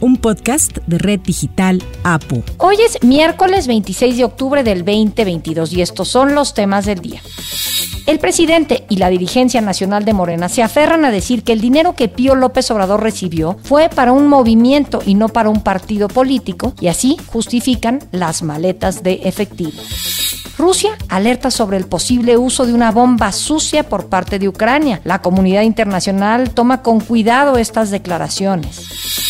un podcast de Red Digital APU. Hoy es miércoles 26 de octubre del 2022 y estos son los temas del día. El presidente y la dirigencia nacional de Morena se aferran a decir que el dinero que Pío López Obrador recibió fue para un movimiento y no para un partido político y así justifican las maletas de efectivo. Rusia alerta sobre el posible uso de una bomba sucia por parte de Ucrania. La comunidad internacional toma con cuidado estas declaraciones.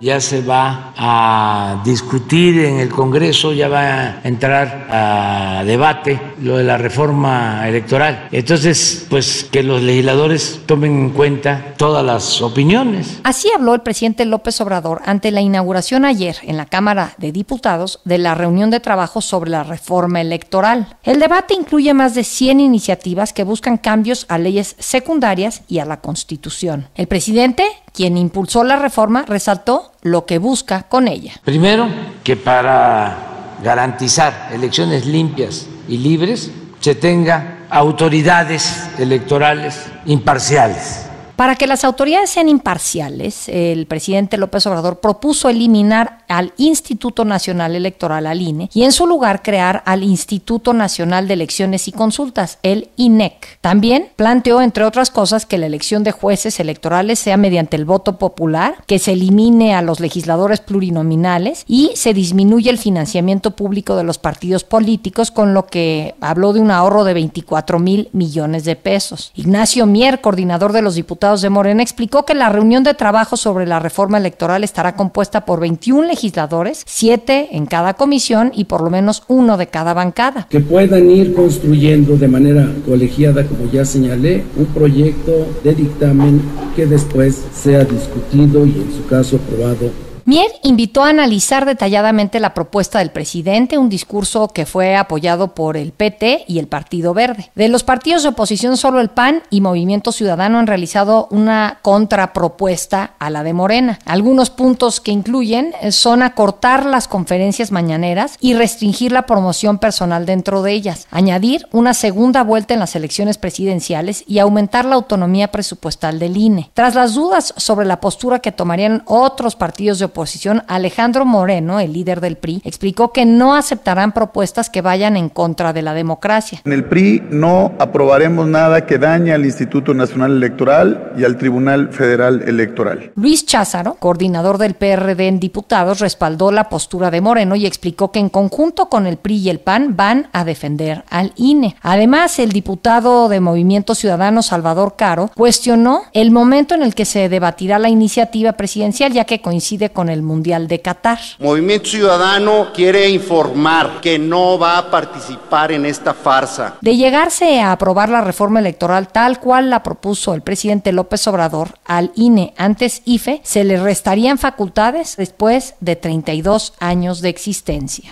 ya se va a discutir en el Congreso, ya va a entrar a debate lo de la reforma electoral. Entonces, pues que los legisladores tomen en cuenta todas las opiniones. Así habló el presidente López Obrador ante la inauguración ayer en la Cámara de Diputados de la reunión de trabajo sobre la reforma electoral. El debate incluye más de 100 iniciativas que buscan cambios a leyes secundarias y a la Constitución. El presidente quien impulsó la reforma, resaltó lo que busca con ella. Primero, que para garantizar elecciones limpias y libres se tenga autoridades electorales imparciales para que las autoridades sean imparciales, el presidente López Obrador propuso eliminar al Instituto Nacional Electoral, al INE, y en su lugar crear al Instituto Nacional de Elecciones y Consultas, el INEC. También planteó, entre otras cosas, que la elección de jueces electorales sea mediante el voto popular, que se elimine a los legisladores plurinominales y se disminuye el financiamiento público de los partidos políticos, con lo que habló de un ahorro de 24 mil millones de pesos. Ignacio Mier, coordinador de los diputados de Morena, explicó que la reunión de trabajo sobre la reforma electoral estará compuesta por 21 legisladores, 7 en cada comisión y por lo menos uno de cada bancada. Que puedan ir construyendo de manera colegiada, como ya señalé, un proyecto de dictamen que después sea discutido y en su caso aprobado Mier invitó a analizar detalladamente la propuesta del presidente, un discurso que fue apoyado por el PT y el Partido Verde. De los partidos de oposición, solo el PAN y Movimiento Ciudadano han realizado una contrapropuesta a la de Morena. Algunos puntos que incluyen son acortar las conferencias mañaneras y restringir la promoción personal dentro de ellas, añadir una segunda vuelta en las elecciones presidenciales y aumentar la autonomía presupuestal del INE. Tras las dudas sobre la postura que tomarían otros partidos de oposición, Alejandro Moreno, el líder del PRI, explicó que no aceptarán propuestas que vayan en contra de la democracia. En el PRI no aprobaremos nada que dañe al Instituto Nacional Electoral y al Tribunal Federal Electoral. Luis Cházaro, coordinador del PRD en diputados, respaldó la postura de Moreno y explicó que en conjunto con el PRI y el PAN van a defender al INE. Además, el diputado de Movimiento Ciudadano, Salvador Caro, cuestionó el momento en el que se debatirá la iniciativa presidencial, ya que coincide con el Mundial de Qatar. Movimiento Ciudadano quiere informar que no va a participar en esta farsa. De llegarse a aprobar la reforma electoral tal cual la propuso el presidente López Obrador al INE antes IFE, se le restarían facultades después de 32 años de existencia.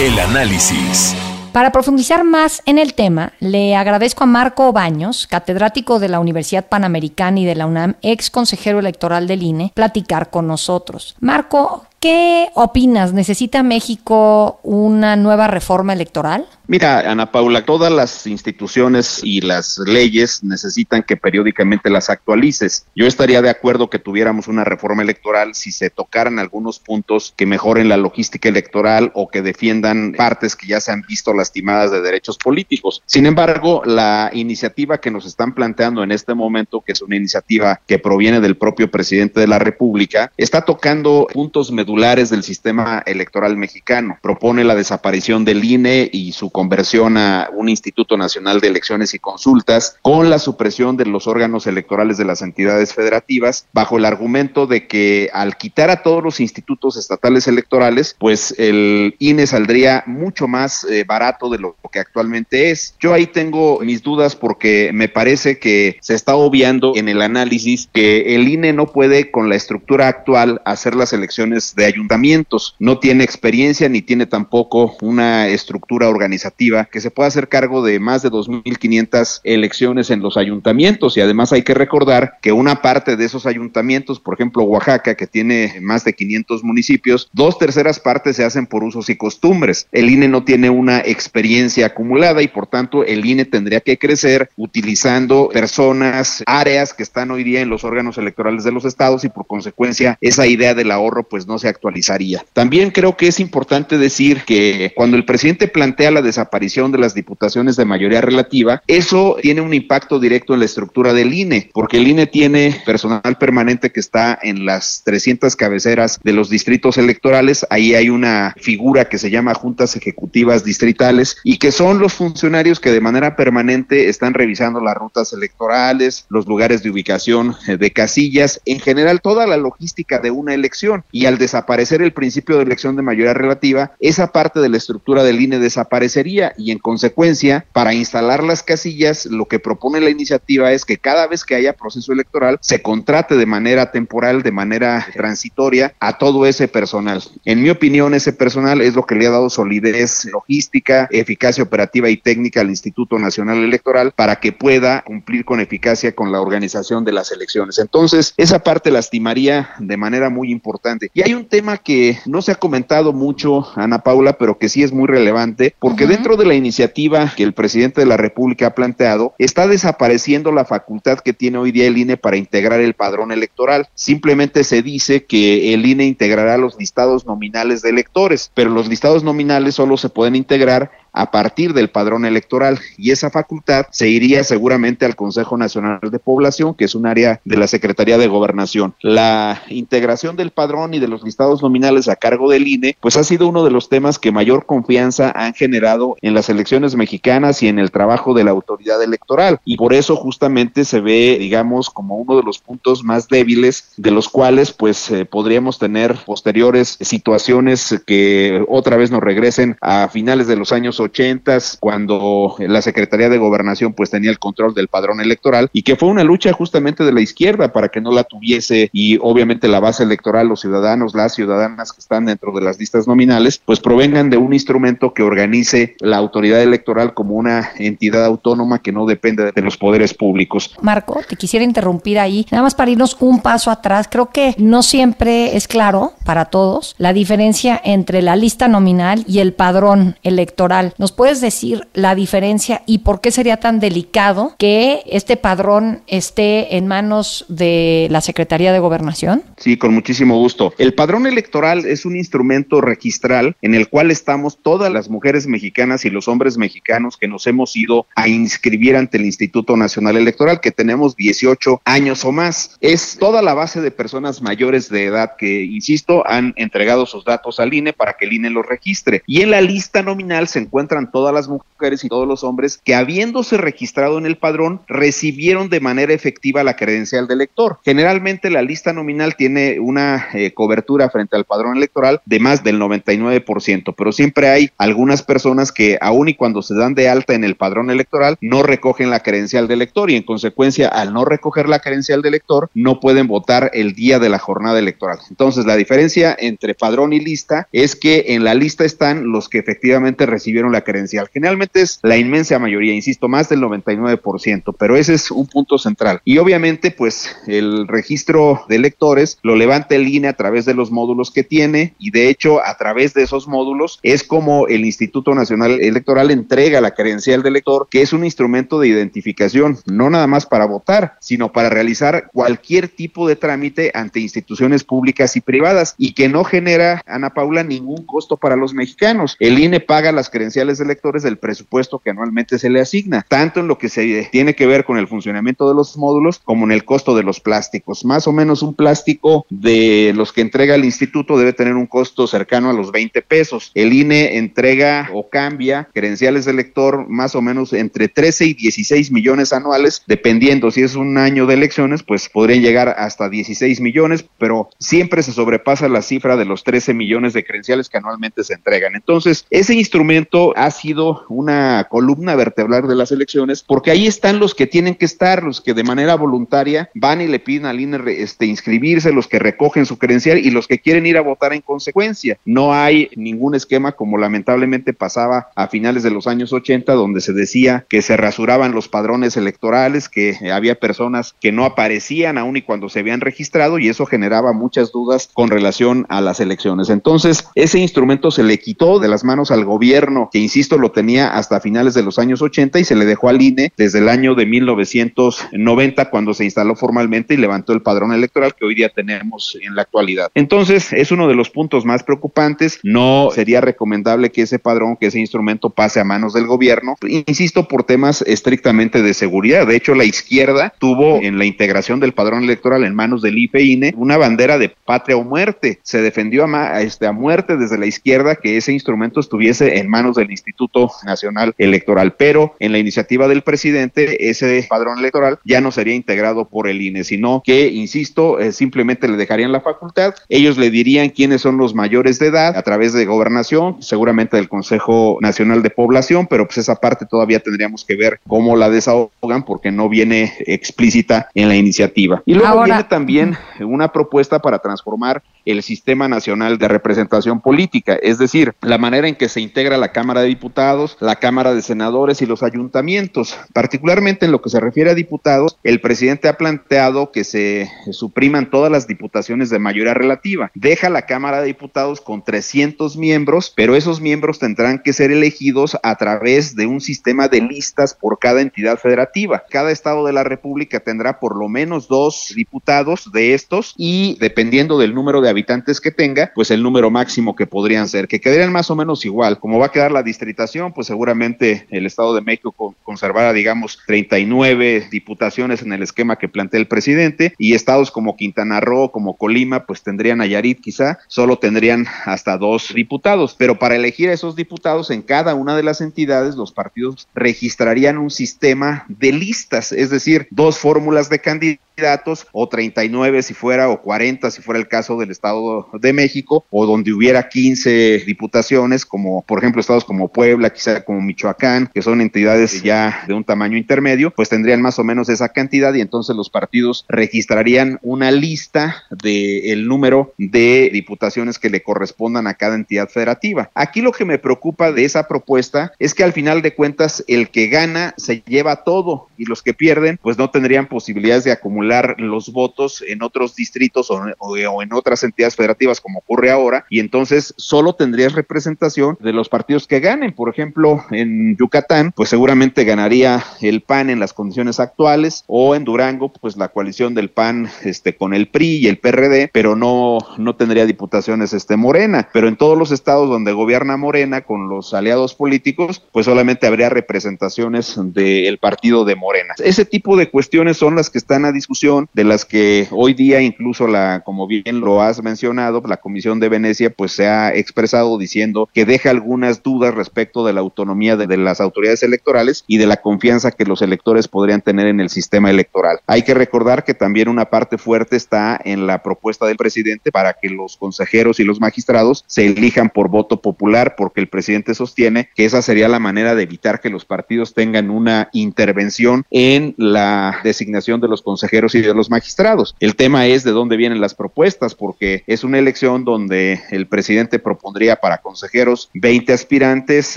El análisis. Para profundizar más en el tema, le agradezco a Marco Baños, catedrático de la Universidad Panamericana y de la UNAM, ex consejero electoral del INE, platicar con nosotros. Marco, ¿Qué opinas? ¿Necesita México una nueva reforma electoral? Mira, Ana Paula, todas las instituciones y las leyes necesitan que periódicamente las actualices. Yo estaría de acuerdo que tuviéramos una reforma electoral si se tocaran algunos puntos que mejoren la logística electoral o que defiendan partes que ya se han visto lastimadas de derechos políticos. Sin embargo, la iniciativa que nos están planteando en este momento, que es una iniciativa que proviene del propio presidente de la República, está tocando puntos medulares del sistema electoral mexicano. Propone la desaparición del INE y su conversión a un Instituto Nacional de Elecciones y Consultas con la supresión de los órganos electorales de las entidades federativas bajo el argumento de que al quitar a todos los institutos estatales electorales, pues el INE saldría mucho más eh, barato de lo que actualmente es. Yo ahí tengo mis dudas porque me parece que se está obviando en el análisis que el INE no puede con la estructura actual hacer las elecciones de ayuntamientos. No tiene experiencia ni tiene tampoco una estructura organizativa que se pueda hacer cargo de más de 2.500 elecciones en los ayuntamientos y además hay que recordar que una parte de esos ayuntamientos, por ejemplo Oaxaca, que tiene más de 500 municipios, dos terceras partes se hacen por usos y costumbres. El INE no tiene una experiencia acumulada y por tanto el INE tendría que crecer utilizando personas, áreas que están hoy día en los órganos electorales de los estados y por consecuencia esa idea del ahorro pues no se actualizaría. También creo que es importante decir que cuando el presidente plantea la desaparición de las diputaciones de mayoría relativa, eso tiene un impacto directo en la estructura del INE, porque el INE tiene personal permanente que está en las 300 cabeceras de los distritos electorales, ahí hay una figura que se llama juntas ejecutivas distritales y que son los funcionarios que de manera permanente están revisando las rutas electorales, los lugares de ubicación eh, de casillas, en general toda la logística de una elección y al desaparecer el principio de elección de mayoría relativa, esa parte de la estructura del INE desaparecería y en consecuencia, para instalar las casillas, lo que propone la iniciativa es que cada vez que haya proceso electoral se contrate de manera temporal, de manera transitoria a todo ese personal. En mi opinión, ese personal es lo que le ha dado solidez logística, eficacia operativa y técnica al Instituto Nacional Electoral para que pueda cumplir con eficacia con la organización de las elecciones. Entonces, esa parte lastimaría de manera muy importante. Y hay un tema que no se ha comentado mucho, Ana Paula, pero que sí es muy relevante, porque dentro de la iniciativa que el presidente de la República ha planteado, está desapareciendo la facultad que tiene hoy día el INE para integrar el padrón electoral. Simplemente se dice que el INE integrará los listados nominales de electores, pero los listados nominales solo se pueden integrar a partir del padrón electoral y esa facultad se iría seguramente al Consejo Nacional de Población, que es un área de la Secretaría de Gobernación. La integración del padrón y de los listados nominales a cargo del INE, pues ha sido uno de los temas que mayor confianza han generado en las elecciones mexicanas y en el trabajo de la autoridad electoral y por eso justamente se ve, digamos, como uno de los puntos más débiles de los cuales pues eh, podríamos tener posteriores situaciones que otra vez nos regresen a finales de los años 80 cuando la Secretaría de Gobernación pues tenía el control del padrón electoral y que fue una lucha justamente de la izquierda para que no la tuviese y obviamente la base electoral, los ciudadanos, las ciudadanas que están dentro de las listas nominales, pues provengan de un instrumento que organice la autoridad electoral como una entidad autónoma que no depende de los poderes públicos. Marco, te quisiera interrumpir ahí, nada más para irnos un paso atrás. Creo que no siempre es claro para todos la diferencia entre la lista nominal y el padrón electoral. ¿Nos puedes decir la diferencia y por qué sería tan delicado que este padrón esté en manos de la Secretaría de Gobernación? Sí, con muchísimo gusto. El padrón electoral es un instrumento registral en el cual estamos todas las mujeres mexicanas y los hombres mexicanos que nos hemos ido a inscribir ante el Instituto Nacional Electoral, que tenemos 18 años o más. Es toda la base de personas mayores de edad que, insisto, han entregado sus datos al INE para que el INE los registre. Y en la lista nominal se encuentra encuentran todas las mujeres y todos los hombres que habiéndose registrado en el padrón recibieron de manera efectiva la credencial de elector. Generalmente la lista nominal tiene una eh, cobertura frente al padrón electoral de más del 99%, pero siempre hay algunas personas que aun y cuando se dan de alta en el padrón electoral no recogen la credencial de elector y en consecuencia al no recoger la credencial de elector no pueden votar el día de la jornada electoral. Entonces la diferencia entre padrón y lista es que en la lista están los que efectivamente recibieron la credencial. Generalmente es la inmensa mayoría, insisto, más del 99%, pero ese es un punto central. Y obviamente, pues el registro de electores lo levanta el INE a través de los módulos que tiene y de hecho a través de esos módulos es como el Instituto Nacional Electoral entrega la credencial de elector, que es un instrumento de identificación, no nada más para votar, sino para realizar cualquier tipo de trámite ante instituciones públicas y privadas y que no genera, Ana Paula, ningún costo para los mexicanos. El INE paga las credenciales de electores del presupuesto que anualmente se le asigna, tanto en lo que se tiene que ver con el funcionamiento de los módulos como en el costo de los plásticos. Más o menos un plástico de los que entrega el instituto debe tener un costo cercano a los 20 pesos. El INE entrega o cambia credenciales de elector más o menos entre 13 y 16 millones anuales, dependiendo si es un año de elecciones, pues podrían llegar hasta 16 millones, pero siempre se sobrepasa la cifra de los 13 millones de credenciales que anualmente se entregan. Entonces, ese instrumento ha sido una columna vertebral de las elecciones, porque ahí están los que tienen que estar, los que de manera voluntaria van y le piden al INE este, inscribirse, los que recogen su credencial y los que quieren ir a votar en consecuencia. No hay ningún esquema como lamentablemente pasaba a finales de los años 80, donde se decía que se rasuraban los padrones electorales, que había personas que no aparecían aún y cuando se habían registrado y eso generaba muchas dudas con relación a las elecciones. Entonces, ese instrumento se le quitó de las manos al gobierno, insisto, lo tenía hasta finales de los años 80 y se le dejó al INE desde el año de 1990 cuando se instaló formalmente y levantó el padrón electoral que hoy día tenemos en la actualidad. Entonces, es uno de los puntos más preocupantes. No sería recomendable que ese padrón, que ese instrumento pase a manos del gobierno, insisto, por temas estrictamente de seguridad. De hecho, la izquierda tuvo en la integración del padrón electoral en manos del IFE INE una bandera de patria o muerte. Se defendió a, este, a muerte desde la izquierda que ese instrumento estuviese en manos del Instituto Nacional Electoral, pero en la iniciativa del presidente ese padrón electoral ya no sería integrado por el INE, sino que, insisto, eh, simplemente le dejarían la facultad, ellos le dirían quiénes son los mayores de edad a través de gobernación, seguramente del Consejo Nacional de Población, pero pues esa parte todavía tendríamos que ver cómo la desahogan porque no viene explícita en la iniciativa. Y luego viene también una propuesta para transformar el sistema nacional de representación política, es decir, la manera en que se integra la Cámara de Diputados, la Cámara de Senadores y los ayuntamientos. Particularmente en lo que se refiere a diputados, el presidente ha planteado que se supriman todas las diputaciones de mayoría relativa. Deja la Cámara de Diputados con 300 miembros, pero esos miembros tendrán que ser elegidos a través de un sistema de listas por cada entidad federativa. Cada estado de la República tendrá por lo menos dos diputados de estos y dependiendo del número de habitantes que tenga, pues el número máximo que podrían ser, que quedarían más o menos igual. Como va a quedar la distritación, pues seguramente el Estado de México conservará, digamos, 39 diputaciones en el esquema que plantea el presidente y estados como Quintana Roo, como Colima, pues tendrían Nayarit quizá, solo tendrían hasta dos diputados. Pero para elegir a esos diputados en cada una de las entidades, los partidos registrarían un sistema de listas, es decir, dos fórmulas de candidatos candidatos, o 39 si fuera, o 40 si fuera el caso del Estado de México, o donde hubiera 15 diputaciones, como por ejemplo estados como Puebla, quizá como Michoacán, que son entidades ya de un tamaño intermedio, pues tendrían más o menos esa cantidad y entonces los partidos registrarían una lista del número de diputaciones que le correspondan a cada entidad federativa. Aquí lo que me preocupa de esa propuesta es que al final de cuentas el que gana se lleva todo y los que pierden pues no tendrían posibilidades de acumular los votos en otros distritos o, en otras entidades federativas como ocurre ahora y entonces solo tendrías representación de los partidos que ganen. Por ejemplo, en Yucatán, pues seguramente ganaría el PAN en las condiciones actuales o en Durango, pues la coalición del PAN este, con el PRI y el PRD, pero no, no tendría diputaciones este, Morena. Pero en todos los estados donde gobierna Morena con los aliados políticos, pues solamente habría representaciones del partido de Morena. Ese tipo de cuestiones son las que están a discusión de las que hoy día incluso la, como bien lo has mencionado, la Comisión de Venecia pues se ha expresado diciendo que deja algunas dudas respecto de la autonomía de las autoridades electorales y de la confianza que los electores podrían tener en el sistema electoral. Hay que recordar que también una parte fuerte está en la propuesta del presidente para que los consejeros y los magistrados se elijan por voto popular porque el presidente sostiene que esa sería la manera de evitar que los partidos tengan una intervención en la designación de los consejeros y de los magistrados. El tema es de dónde vienen las propuestas, porque es una elección donde el presidente propondría para consejeros 20 aspirantes,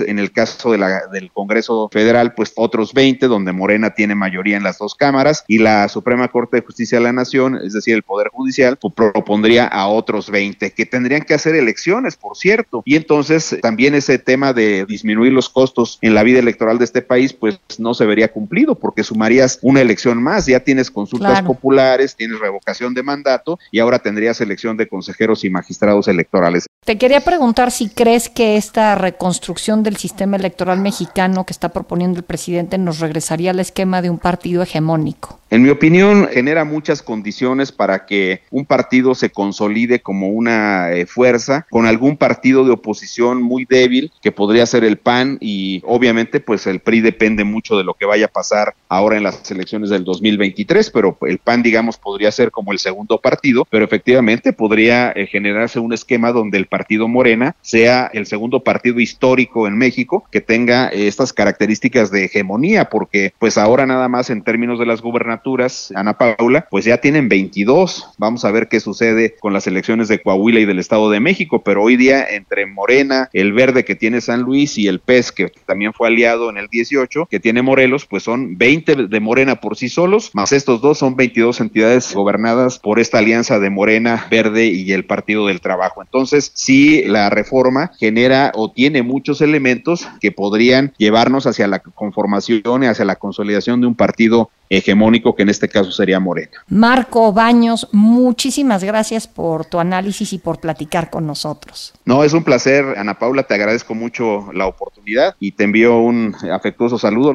en el caso de la, del Congreso Federal, pues otros 20, donde Morena tiene mayoría en las dos cámaras, y la Suprema Corte de Justicia de la Nación, es decir, el Poder Judicial, pues, propondría a otros 20, que tendrían que hacer elecciones, por cierto. Y entonces también ese tema de disminuir los costos en la vida electoral de este país, pues no se vería cumplido, porque sumarías una elección más, ya tienes consultas populares, tienes revocación de mandato y ahora tendrías elección de consejeros y magistrados electorales. Te quería preguntar si crees que esta reconstrucción del sistema electoral mexicano que está proponiendo el presidente nos regresaría al esquema de un partido hegemónico. En mi opinión, genera muchas condiciones para que un partido se consolide como una eh, fuerza con algún partido de oposición muy débil, que podría ser el PAN y obviamente pues el PRI depende mucho de lo que vaya a pasar ahora en las elecciones del 2023, pero el PAN, digamos, podría ser como el segundo partido, pero efectivamente podría eh, generarse un esquema donde el partido Morena sea el segundo partido histórico en México que tenga eh, estas características de hegemonía, porque pues ahora nada más en términos de las gubernaturas, Ana Paula, pues ya tienen 22. Vamos a ver qué sucede con las elecciones de Coahuila y del Estado de México, pero hoy día entre Morena, el verde que tiene San Luis y el PES que también fue aliado en el 18, que tiene Morelos, pues son 20 de Morena por sí solos, más estos dos son 22 entidades gobernadas por esta alianza de Morena, Verde y el Partido del Trabajo. Entonces, sí, la reforma genera o tiene muchos elementos que podrían llevarnos hacia la conformación y hacia la consolidación de un partido hegemónico que en este caso sería Morena. Marco Baños, muchísimas gracias por tu análisis y por platicar con nosotros. No, es un placer, Ana Paula, te agradezco mucho la oportunidad y te envío un afectuoso saludo.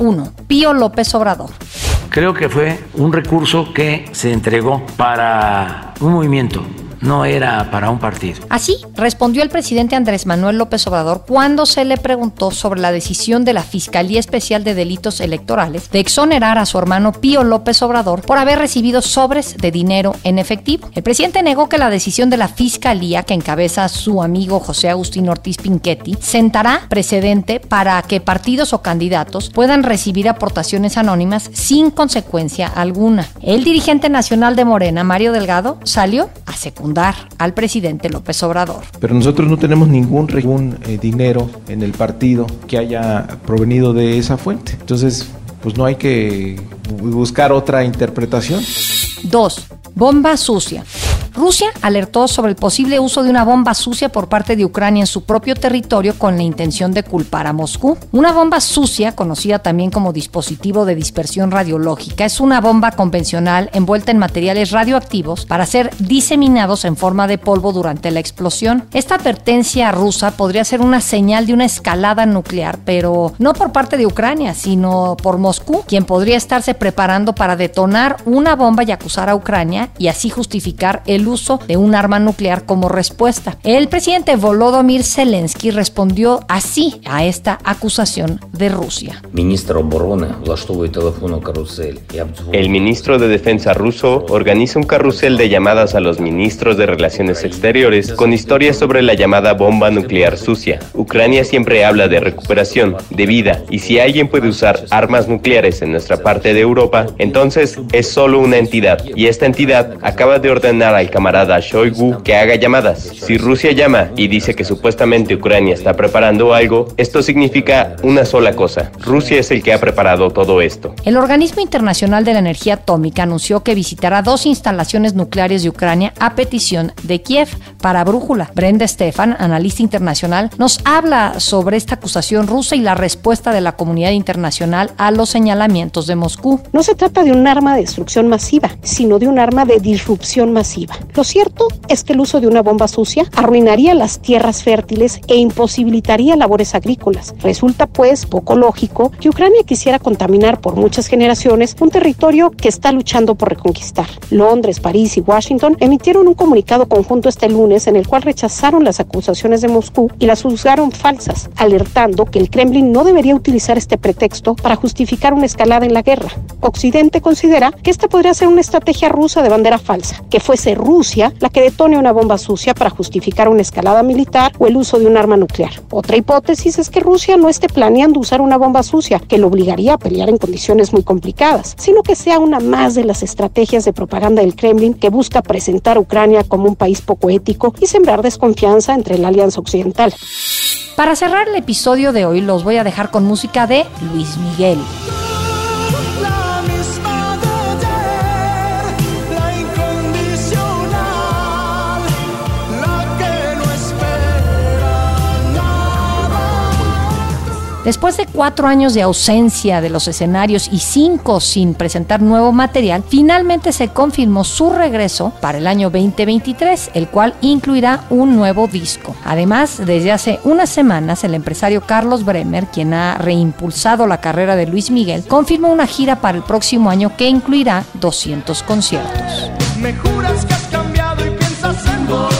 1. Pío López Obrador. Creo que fue un recurso que se entregó para un movimiento no era para un partido. Así respondió el presidente Andrés Manuel López Obrador cuando se le preguntó sobre la decisión de la Fiscalía Especial de Delitos Electorales de exonerar a su hermano Pío López Obrador por haber recibido sobres de dinero en efectivo. El presidente negó que la decisión de la Fiscalía que encabeza su amigo José Agustín Ortiz Pinchetti sentará precedente para que partidos o candidatos puedan recibir aportaciones anónimas sin consecuencia alguna. El dirigente nacional de Morena, Mario Delgado, salió a secundar al presidente López Obrador. Pero nosotros no tenemos ningún, ningún eh, dinero en el partido que haya provenido de esa fuente. Entonces, pues no hay que buscar otra interpretación. Dos, bomba sucia. Rusia alertó sobre el posible uso de una bomba sucia por parte de Ucrania en su propio territorio con la intención de culpar a Moscú. Una bomba sucia, conocida también como dispositivo de dispersión radiológica, es una bomba convencional envuelta en materiales radioactivos para ser diseminados en forma de polvo durante la explosión. Esta advertencia rusa podría ser una señal de una escalada nuclear, pero no por parte de Ucrania, sino por Moscú, quien podría estarse preparando para detonar una bomba y acusar a Ucrania y así justificar el uso de un arma nuclear como respuesta. El presidente Volodymyr Zelensky respondió así a esta acusación de Rusia. El ministro de Defensa ruso organiza un carrusel de llamadas a los ministros de Relaciones Exteriores con historias sobre la llamada bomba nuclear sucia. Ucrania siempre habla de recuperación, de vida, y si alguien puede usar armas nucleares en nuestra parte de Europa, entonces es solo una entidad, y esta entidad acaba de ordenar al camarada Shoigu que haga llamadas. Si Rusia llama y dice que supuestamente Ucrania está preparando algo, esto significa una sola cosa. Rusia es el que ha preparado todo esto. El Organismo Internacional de la Energía Atómica anunció que visitará dos instalaciones nucleares de Ucrania a petición de Kiev para Brújula. Brenda Stefan, analista internacional, nos habla sobre esta acusación rusa y la respuesta de la comunidad internacional a los señalamientos de Moscú. No se trata de un arma de destrucción masiva, sino de un arma de disrupción masiva. Lo cierto es que el uso de una bomba sucia arruinaría las tierras fértiles e imposibilitaría labores agrícolas. Resulta pues poco lógico que Ucrania quisiera contaminar por muchas generaciones un territorio que está luchando por reconquistar. Londres, París y Washington emitieron un comunicado conjunto este lunes en el cual rechazaron las acusaciones de Moscú y las juzgaron falsas, alertando que el Kremlin no debería utilizar este pretexto para justificar una escalada en la guerra. Occidente considera que esta podría ser una estrategia rusa de bandera falsa, que fuese Rusia la que detone una bomba sucia para justificar una escalada militar o el uso de un arma nuclear. Otra hipótesis es que Rusia no esté planeando usar una bomba sucia que lo obligaría a pelear en condiciones muy complicadas, sino que sea una más de las estrategias de propaganda del Kremlin que busca presentar a Ucrania como un país poco ético y sembrar desconfianza entre la Alianza Occidental. Para cerrar el episodio de hoy los voy a dejar con música de Luis Miguel. Después de cuatro años de ausencia de los escenarios y cinco sin presentar nuevo material, finalmente se confirmó su regreso para el año 2023, el cual incluirá un nuevo disco. Además, desde hace unas semanas, el empresario Carlos Bremer, quien ha reimpulsado la carrera de Luis Miguel, confirmó una gira para el próximo año que incluirá 200 conciertos. Que has cambiado y.